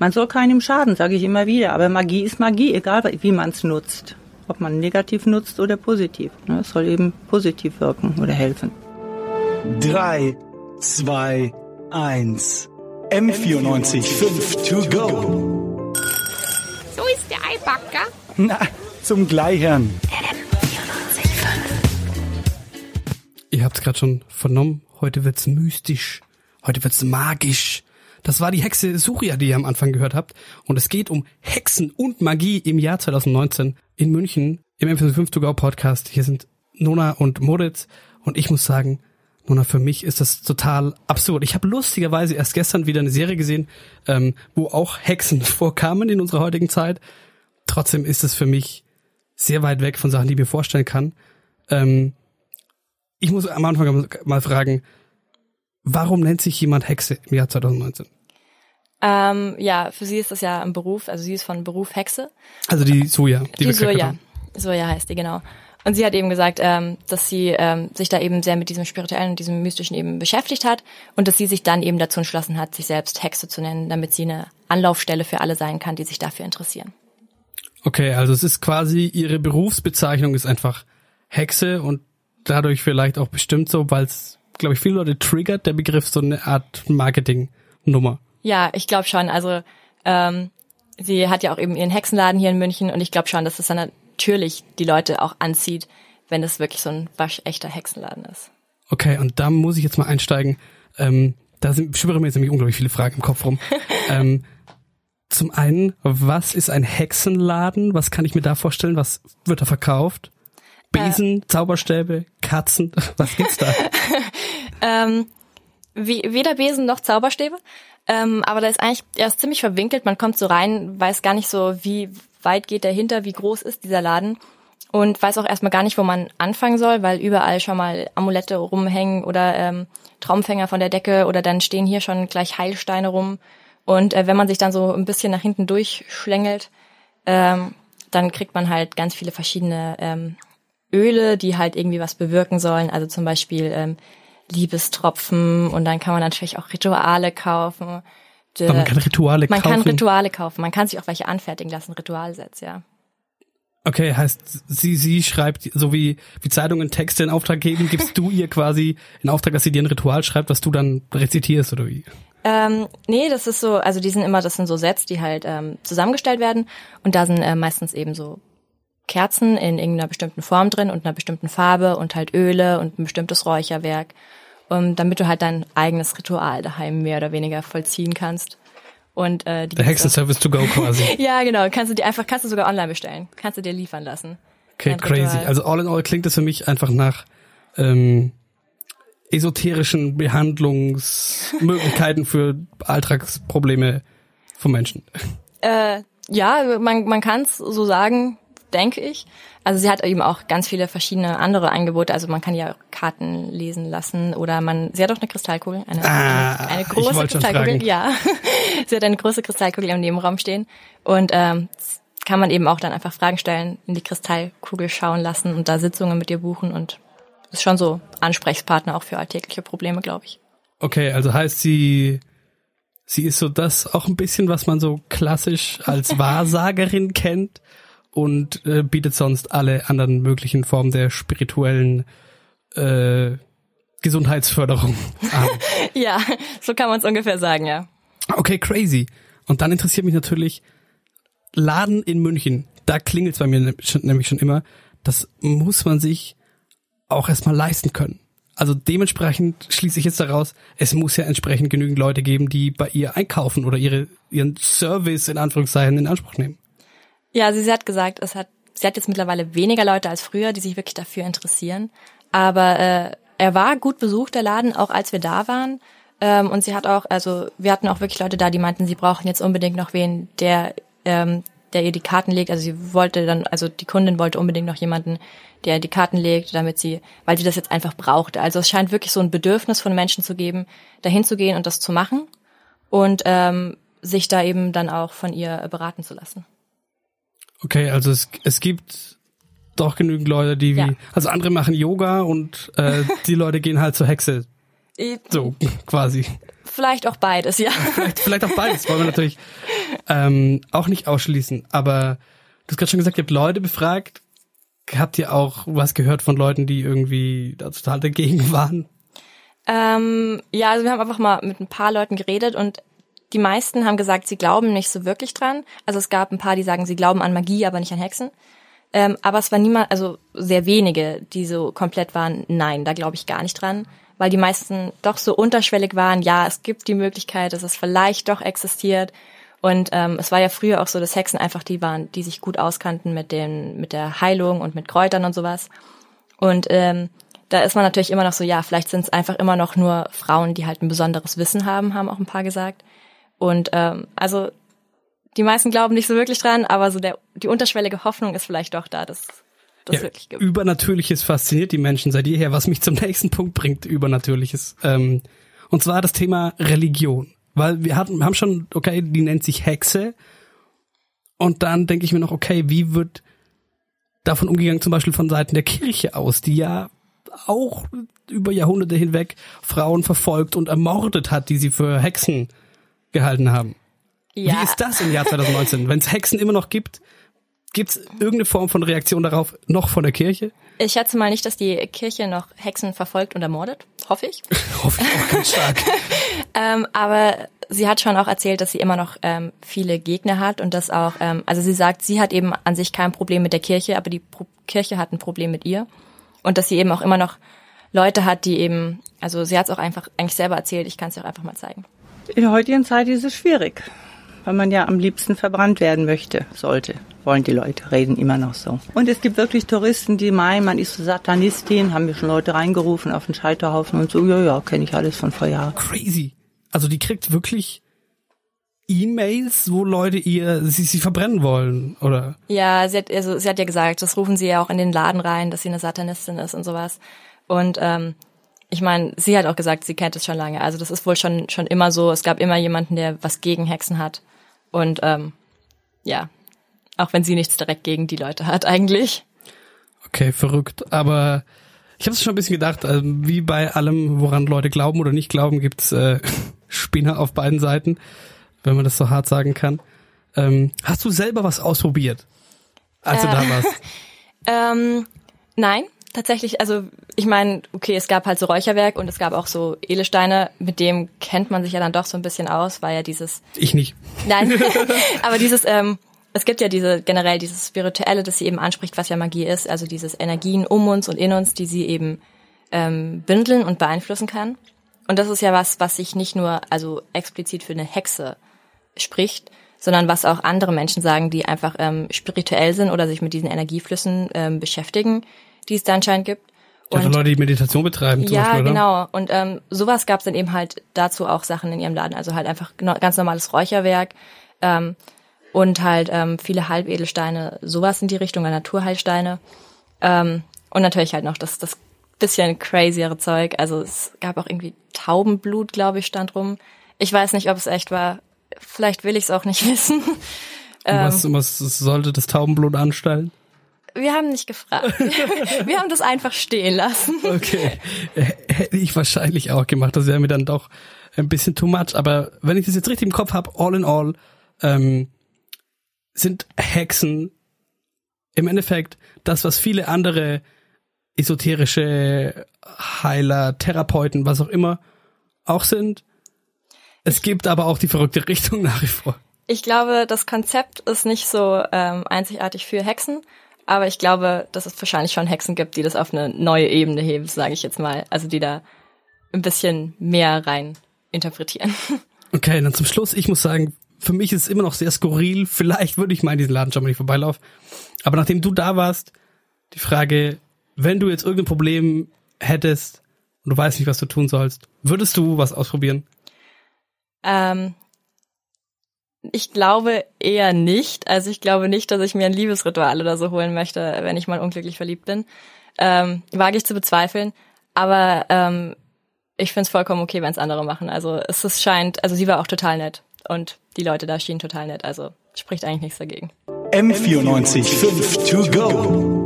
Man soll keinem schaden, sage ich immer wieder. Aber Magie ist Magie, egal wie man es nutzt. Ob man negativ nutzt oder positiv. Ne? Es soll eben positiv wirken oder helfen. 3, 2, 1. M94 5 to go. So ist der Eibacker. Na, zum Gleichern. Ihr habt es gerade schon vernommen. Heute wird's mystisch. Heute wird's magisch. Das war die Hexe Suria, die ihr am Anfang gehört habt. Und es geht um Hexen und Magie im Jahr 2019 in München im M5 To Go Podcast. Hier sind Nona und Moritz. Und ich muss sagen, Nona, für mich ist das total absurd. Ich habe lustigerweise erst gestern wieder eine Serie gesehen, ähm, wo auch Hexen vorkamen in unserer heutigen Zeit. Trotzdem ist es für mich sehr weit weg von Sachen, die ich mir vorstellen kann. Ähm, ich muss am Anfang mal fragen, warum nennt sich jemand Hexe im Jahr 2019? Ähm, ja, für sie ist das ja ein Beruf, also sie ist von Beruf Hexe. Also die Soja, die, die Soja. Soja heißt die, genau. Und sie hat eben gesagt, ähm, dass sie ähm, sich da eben sehr mit diesem spirituellen und diesem mystischen eben beschäftigt hat und dass sie sich dann eben dazu entschlossen hat, sich selbst Hexe zu nennen, damit sie eine Anlaufstelle für alle sein kann, die sich dafür interessieren. Okay, also es ist quasi ihre Berufsbezeichnung ist einfach Hexe und dadurch vielleicht auch bestimmt so, weil es, glaube ich, viele Leute triggert, der Begriff so eine Art Marketing-Nummer. Ja, ich glaube schon. Also ähm, sie hat ja auch eben ihren Hexenladen hier in München und ich glaube schon, dass es dann natürlich die Leute auch anzieht, wenn es wirklich so ein waschechter Hexenladen ist. Okay, und da muss ich jetzt mal einsteigen. Ähm, da sind, schwöre mir jetzt nämlich unglaublich viele Fragen im Kopf rum. ähm, zum einen, was ist ein Hexenladen? Was kann ich mir da vorstellen? Was wird da verkauft? Besen, äh, Zauberstäbe, Katzen, was gibt's da? ähm, wie, weder Besen noch Zauberstäbe. Ähm, aber da ist eigentlich erst ziemlich verwinkelt. Man kommt so rein, weiß gar nicht so, wie weit geht dahinter, wie groß ist dieser Laden und weiß auch erstmal gar nicht, wo man anfangen soll, weil überall schon mal Amulette rumhängen oder ähm, Traumfänger von der Decke oder dann stehen hier schon gleich Heilsteine rum. Und äh, wenn man sich dann so ein bisschen nach hinten durchschlängelt, ähm, dann kriegt man halt ganz viele verschiedene ähm, Öle, die halt irgendwie was bewirken sollen. Also zum Beispiel ähm, Liebestropfen und dann kann man natürlich auch Rituale kaufen. De, man kann Rituale man kaufen. Man kann Rituale kaufen. Man kann sich auch welche anfertigen lassen, Ritualsets, ja. Okay, heißt, sie, sie schreibt, so wie, wie Zeitungen Texte in Auftrag geben, gibst du ihr quasi in Auftrag, dass sie dir ein Ritual schreibt, was du dann rezitierst oder wie? Ähm, nee, das ist so, also die sind immer, das sind so Sets, die halt ähm, zusammengestellt werden und da sind äh, meistens eben so Kerzen in irgendeiner bestimmten Form drin und einer bestimmten Farbe und halt Öle und ein bestimmtes Räucherwerk um, damit du halt dein eigenes Ritual daheim mehr oder weniger vollziehen kannst. Und äh, die der Hexenservice to go quasi. ja, genau. Kannst du dir einfach, kannst du sogar online bestellen. Kannst du dir liefern lassen. Okay, crazy. Ritual. Also all in all klingt das für mich einfach nach ähm, esoterischen Behandlungsmöglichkeiten für Alltagsprobleme von Menschen. Äh, ja, man, man kann es so sagen denke ich. Also sie hat eben auch ganz viele verschiedene andere Angebote. Also man kann ja Karten lesen lassen oder man, sie hat auch eine Kristallkugel, eine, ah, eine, große Kristallkugel. Ja, sie hat eine große Kristallkugel im Nebenraum stehen und ähm, kann man eben auch dann einfach Fragen stellen, in die Kristallkugel schauen lassen und da Sitzungen mit ihr buchen und ist schon so Ansprechpartner auch für alltägliche Probleme, glaube ich. Okay, also heißt sie, sie ist so das auch ein bisschen, was man so klassisch als Wahrsagerin kennt und äh, bietet sonst alle anderen möglichen Formen der spirituellen äh, Gesundheitsförderung an. ja, so kann man es ungefähr sagen, ja. Okay, crazy. Und dann interessiert mich natürlich Laden in München. Da klingelt es bei mir nämlich schon immer. Das muss man sich auch erstmal leisten können. Also dementsprechend schließe ich jetzt daraus, es muss ja entsprechend genügend Leute geben, die bei ihr einkaufen oder ihre, ihren Service in Anführungszeichen in Anspruch nehmen. Ja, also sie hat gesagt, es hat, sie hat jetzt mittlerweile weniger Leute als früher, die sich wirklich dafür interessieren. Aber äh, er war gut besucht, der Laden, auch als wir da waren. Ähm, und sie hat auch, also wir hatten auch wirklich Leute da, die meinten, sie brauchen jetzt unbedingt noch wen, der, ähm, der ihr die Karten legt. Also sie wollte dann, also die Kundin wollte unbedingt noch jemanden, der die Karten legt, damit sie, weil sie das jetzt einfach brauchte. Also es scheint wirklich so ein Bedürfnis von Menschen zu geben, dahin zu gehen und das zu machen und ähm, sich da eben dann auch von ihr beraten zu lassen. Okay, also es, es gibt doch genügend Leute, die wie, ja. also andere machen Yoga und äh, die Leute gehen halt zur Hexe. So, quasi. Vielleicht auch beides, ja. Vielleicht, vielleicht auch beides, wollen wir natürlich ähm, auch nicht ausschließen. Aber du hast gerade schon gesagt, ihr habt Leute befragt. Habt ihr auch was gehört von Leuten, die irgendwie da total dagegen waren? Ähm, ja, also wir haben einfach mal mit ein paar Leuten geredet und die meisten haben gesagt, sie glauben nicht so wirklich dran. Also es gab ein paar, die sagen, sie glauben an Magie, aber nicht an Hexen. Ähm, aber es war niemand, also sehr wenige, die so komplett waren, nein, da glaube ich gar nicht dran. Weil die meisten doch so unterschwellig waren, ja, es gibt die Möglichkeit, dass es vielleicht doch existiert. Und ähm, es war ja früher auch so, dass Hexen einfach die waren, die sich gut auskannten mit den, mit der Heilung und mit Kräutern und sowas. Und ähm, da ist man natürlich immer noch so, ja, vielleicht sind es einfach immer noch nur Frauen, die halt ein besonderes Wissen haben, haben auch ein paar gesagt. Und ähm, also die meisten glauben nicht so wirklich dran, aber so der die unterschwellige Hoffnung ist vielleicht doch da, dass das Ja, wirklich gibt. Übernatürliches fasziniert die Menschen seit jeher, was mich zum nächsten Punkt bringt, Übernatürliches. Ähm, und zwar das Thema Religion. Weil wir hatten, haben schon, okay, die nennt sich Hexe. Und dann denke ich mir noch, okay, wie wird davon umgegangen, zum Beispiel von Seiten der Kirche aus, die ja auch über Jahrhunderte hinweg Frauen verfolgt und ermordet hat, die sie für Hexen gehalten haben. Ja, Wie ist das im Jahr 2019? Wenn es Hexen immer noch gibt, gibt es irgendeine Form von Reaktion darauf noch von der Kirche? ich schätze mal nicht, dass die Kirche noch Hexen verfolgt und ermordet, hoffe ich. Hoffe ich auch ganz stark. Ähm, aber sie hat schon auch erzählt, dass sie immer noch ähm, viele Gegner hat und dass auch, ähm, also sie sagt, sie hat eben an sich kein Problem mit der Kirche, aber die Pro Kirche hat ein Problem mit ihr und dass sie eben auch immer noch Leute hat, die eben, also sie hat es auch einfach eigentlich selber erzählt. Ich kann es dir auch einfach mal zeigen. In der heutigen Zeit ist es schwierig, weil man ja am liebsten verbrannt werden möchte, sollte. Wollen die Leute, reden immer noch so. Und es gibt wirklich Touristen, die meinen, man ist so Satanistin, haben wir schon Leute reingerufen auf den Scheiterhaufen und so, ja, ja, kenne ich alles von vor Jahren. Crazy. Also die kriegt wirklich E-Mails, wo Leute ihr sie, sie verbrennen wollen, oder? Ja, sie hat, also sie hat ja gesagt, das rufen sie ja auch in den Laden rein, dass sie eine Satanistin ist und sowas. Und ähm, ich meine, sie hat auch gesagt, sie kennt es schon lange. Also das ist wohl schon schon immer so. Es gab immer jemanden, der was gegen Hexen hat. Und ähm, ja, auch wenn sie nichts direkt gegen die Leute hat eigentlich. Okay, verrückt. Aber ich habe es schon ein bisschen gedacht, also wie bei allem, woran Leute glauben oder nicht glauben, gibt's äh, Spinner auf beiden Seiten, wenn man das so hart sagen kann. Ähm, hast du selber was ausprobiert, als du Äh. da warst? Ähm, nein, tatsächlich, also ich meine, okay, es gab halt so Räucherwerk und es gab auch so Edelsteine, mit dem kennt man sich ja dann doch so ein bisschen aus, weil ja dieses Ich nicht. Nein, aber dieses, ähm, es gibt ja diese generell dieses Spirituelle, das sie eben anspricht, was ja Magie ist, also dieses Energien um uns und in uns, die sie eben ähm, bündeln und beeinflussen kann. Und das ist ja was, was sich nicht nur also explizit für eine Hexe spricht, sondern was auch andere Menschen sagen, die einfach ähm, spirituell sind oder sich mit diesen Energieflüssen ähm, beschäftigen, die es da anscheinend gibt. Also Leute, die Meditation betreiben zum Ja, Beispiel, oder? genau. Und ähm, sowas gab es dann eben halt dazu auch Sachen in ihrem Laden. Also halt einfach ganz normales Räucherwerk ähm, und halt ähm, viele Halbedelsteine, sowas in die Richtung, Naturheilsteine. Ähm, und natürlich halt noch das, das bisschen crazyere Zeug. Also es gab auch irgendwie Taubenblut, glaube ich, stand rum. Ich weiß nicht, ob es echt war. Vielleicht will ich es auch nicht wissen. Und was, was sollte das Taubenblut anstellen? Wir haben nicht gefragt. Wir haben das einfach stehen lassen. Okay. Hätte ich wahrscheinlich auch gemacht. Das wäre mir dann doch ein bisschen too much. Aber wenn ich das jetzt richtig im Kopf habe, all in all, ähm, sind Hexen im Endeffekt das, was viele andere esoterische Heiler, Therapeuten, was auch immer, auch sind. Es gibt aber auch die verrückte Richtung nach wie vor. Ich glaube, das Konzept ist nicht so ähm, einzigartig für Hexen, aber ich glaube, dass es wahrscheinlich schon Hexen gibt, die das auf eine neue Ebene heben, sage ich jetzt mal. Also die da ein bisschen mehr rein interpretieren. Okay, dann zum Schluss, ich muss sagen, für mich ist es immer noch sehr skurril. Vielleicht würde ich mal in diesen Laden schon mal nicht vorbeilaufen. Aber nachdem du da warst, die Frage, wenn du jetzt irgendein Problem hättest und du weißt nicht, was du tun sollst, würdest du was ausprobieren? Ähm, ich glaube eher nicht. Also ich glaube nicht, dass ich mir ein Liebesritual oder so holen möchte, wenn ich mal unglücklich verliebt bin. Ähm, wage ich zu bezweifeln. Aber ähm, ich finde es vollkommen okay, wenn es andere machen. Also es ist, scheint, also sie war auch total nett. Und die Leute da schienen total nett. Also spricht eigentlich nichts dagegen. M94 5 to go.